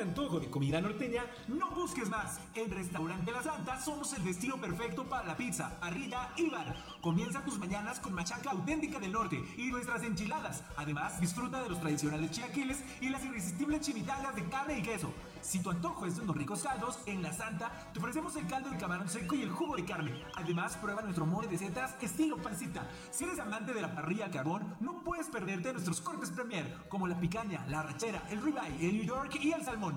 antojo de comida norteña, no busques más. En Restaurante La Santa somos el destino perfecto para la pizza, parrilla y bar. Comienza tus mañanas con machaca auténtica del norte y nuestras enchiladas. Además, disfruta de los tradicionales chilaquiles y las irresistibles chimichangas de carne y queso. Si tu antojo es de unos ricos caldos, en La Santa te ofrecemos el caldo de camarón seco y el jugo de carne. Además, prueba nuestro mole de setas estilo pancita. Si eres amante de la parrilla carbón, no puedes perderte nuestros cortes premier, como la picaña, la rachera, el ribeye, el New York y el salmón.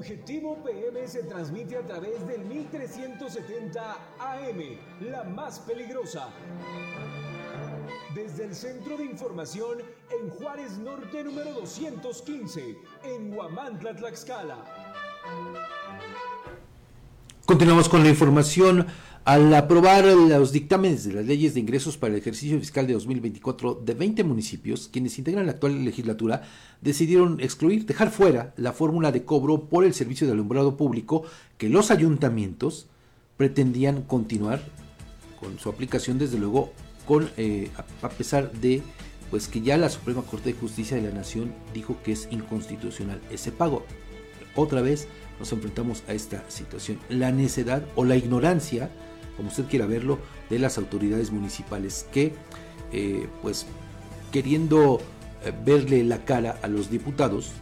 Objetivo PM se transmite a través del 1370 AM, la más peligrosa. Desde el Centro de Información en Juárez Norte número 215, en Huamantla, Tlaxcala. Continuamos con la información. Al aprobar los dictámenes de las leyes de ingresos para el ejercicio fiscal de 2024 de 20 municipios, quienes integran la actual legislatura decidieron excluir, dejar fuera la fórmula de cobro por el servicio de alumbrado público que los ayuntamientos pretendían continuar con su aplicación desde luego eh, a, pesar de pues que ya la Suprema Corte de Justicia de la Nación dijo que es inconstitucional ese pago. Otra vez nos enfrentamos a esta situación, la necedad o la ignorancia, como usted quiera verlo, de las autoridades municipales que eh, pues queriendo eh, verle la cara a los diputados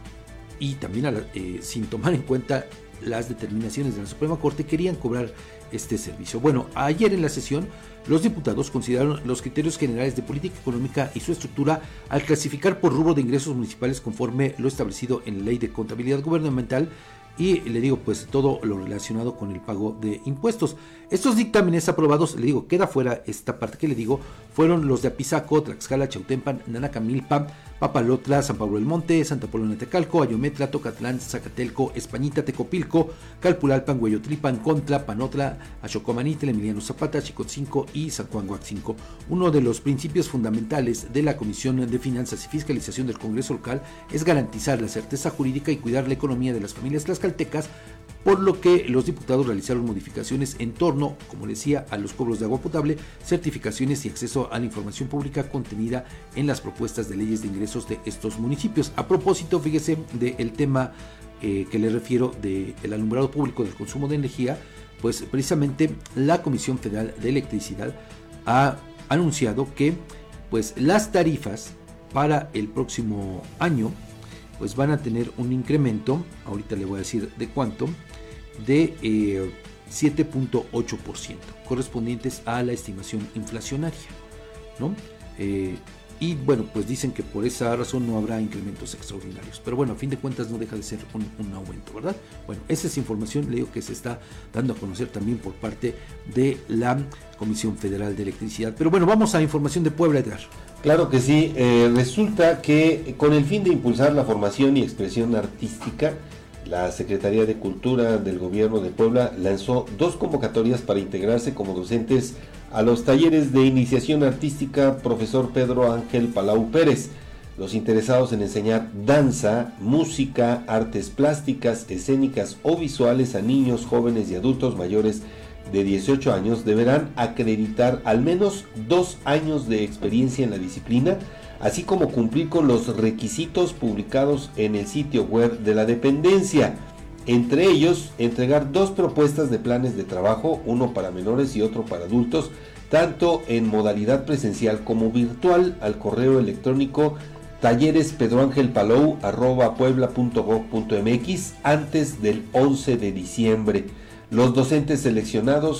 y también sin tomar en cuenta las determinaciones de la Suprema Corte querían cobrar este servicio. Bueno, ayer en la sesión los diputados consideraron los criterios generales de política económica y su estructura al clasificar por rubro de ingresos municipales conforme lo establecido en la ley de contabilidad gubernamental y le digo pues todo lo relacionado con el pago de impuestos. Estos dictámenes aprobados, le digo, queda fuera esta parte que le digo, fueron los de Apizaco, Tlaxcala, Chautempan, Nanacamilpa, Papalotla, San Pablo del Monte, Santa Polona Tecalco, Ayometla, Tocatlán, Zacatelco, Españita, Tecopilco, Calpulalpan, Hueyotripan, Contra, Panotla, Achocomanitla, Emiliano Zapata, Chicotzinco y San Juan Guaxinco. Uno de los principios fundamentales de la Comisión de Finanzas y Fiscalización del Congreso Local es garantizar la certeza jurídica y cuidar la economía de las familias por lo que los diputados realizaron modificaciones en torno, como decía, a los cobros de agua potable, certificaciones y acceso a la información pública contenida en las propuestas de leyes de ingresos de estos municipios. A propósito, fíjese del tema eh, que le refiero del alumbrado público del consumo de energía, pues precisamente la Comisión Federal de Electricidad ha anunciado que pues las tarifas para el próximo año pues van a tener un incremento, ahorita le voy a decir de cuánto, de 7.8%, eh, correspondientes a la estimación inflacionaria. ¿no? Eh, y bueno, pues dicen que por esa razón no habrá incrementos extraordinarios. Pero bueno, a fin de cuentas no deja de ser un, aumento, ¿verdad? Bueno, esa es información, le digo que se está dando a conocer también por parte de la Comisión Federal de Electricidad. Pero bueno, vamos a información de Puebla, Edgar. Claro que sí, eh, resulta que con el fin de impulsar la formación y expresión artística, la Secretaría de Cultura del Gobierno de Puebla lanzó dos convocatorias para integrarse como docentes a los talleres de iniciación artística profesor Pedro Ángel Palau Pérez. Los interesados en enseñar danza, música, artes plásticas, escénicas o visuales a niños, jóvenes y adultos mayores de 18 años deberán acreditar al menos dos años de experiencia en la disciplina así como cumplir con los requisitos publicados en el sitio web de la dependencia. Entre ellos, entregar dos propuestas de planes de trabajo, uno para menores y otro para adultos, tanto en modalidad presencial como virtual, al correo electrónico tallerespedroangelpalou.puebla.gov.mx antes del 11 de diciembre. Los docentes seleccionados